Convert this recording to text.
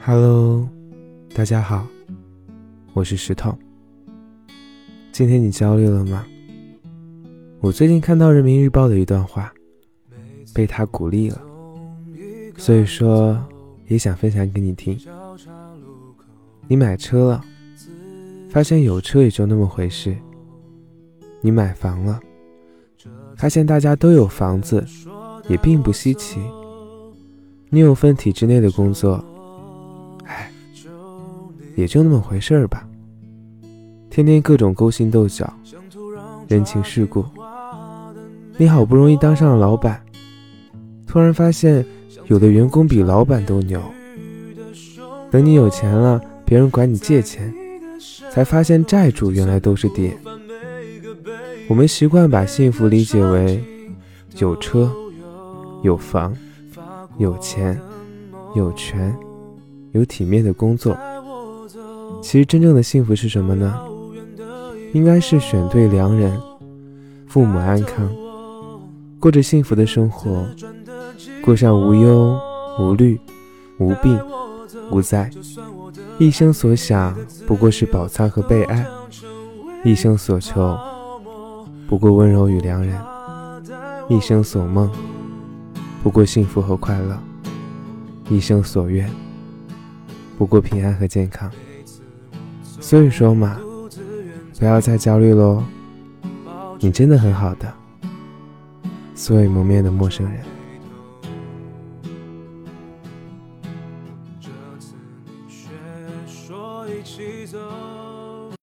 Hello，大家好，我是石头。今天你焦虑了吗？我最近看到人民日报的一段话，被他鼓励了，所以说也想分享给你听。你买车了，发现有车也就那么回事；你买房了，发现大家都有房子，也并不稀奇。你有份体制内的工作。也就那么回事儿吧，天天各种勾心斗角，人情世故。你好不容易当上了老板，突然发现有的员工比老板都牛。等你有钱了，别人管你借钱，才发现债主原来都是爹。我们习惯把幸福理解为有车、有房、有钱、有权、有体面的工作。其实真正的幸福是什么呢？应该是选对良人，父母安康，过着幸福的生活，过上无忧无虑、无病无灾，一生所想不过是饱餐和被爱，一生所求不过温柔与良人，一生所梦不过幸福和快乐，一生所愿不过平安和健康。所以说嘛不要再焦虑喽你真的很好的。素未谋面的陌生人。说一起走。